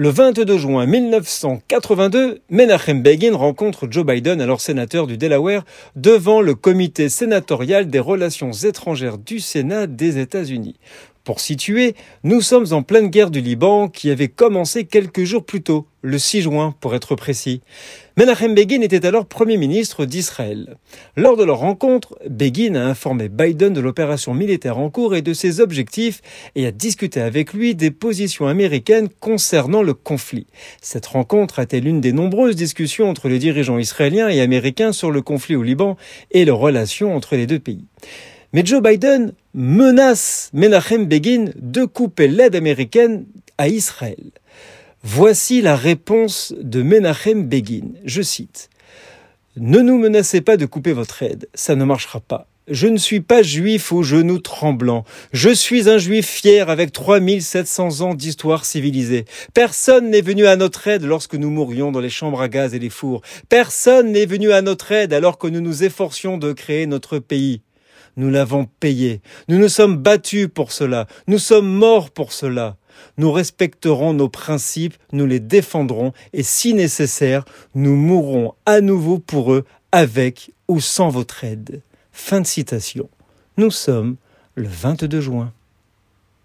Le 22 juin 1982, Menachem Begin rencontre Joe Biden, alors sénateur du Delaware, devant le comité sénatorial des relations étrangères du Sénat des États-Unis. Pour situer, nous sommes en pleine guerre du Liban qui avait commencé quelques jours plus tôt, le 6 juin pour être précis. Menachem Begin était alors Premier ministre d'Israël. Lors de leur rencontre, Begin a informé Biden de l'opération militaire en cours et de ses objectifs et a discuté avec lui des positions américaines concernant le conflit. Cette rencontre été l'une des nombreuses discussions entre les dirigeants israéliens et américains sur le conflit au Liban et les relations entre les deux pays? Mais Joe Biden menace Menachem Begin de couper l'aide américaine à Israël. Voici la réponse de Menachem Begin. Je cite. Ne nous menacez pas de couper votre aide, ça ne marchera pas. Je ne suis pas juif aux genoux tremblants. Je suis un juif fier avec 3700 ans d'histoire civilisée. Personne n'est venu à notre aide lorsque nous mourions dans les chambres à gaz et les fours. Personne n'est venu à notre aide alors que nous nous efforcions de créer notre pays. Nous l'avons payé. Nous nous sommes battus pour cela. Nous sommes morts pour cela. Nous respecterons nos principes, nous les défendrons et si nécessaire, nous mourrons à nouveau pour eux avec ou sans votre aide. Fin de citation. Nous sommes le 22 juin.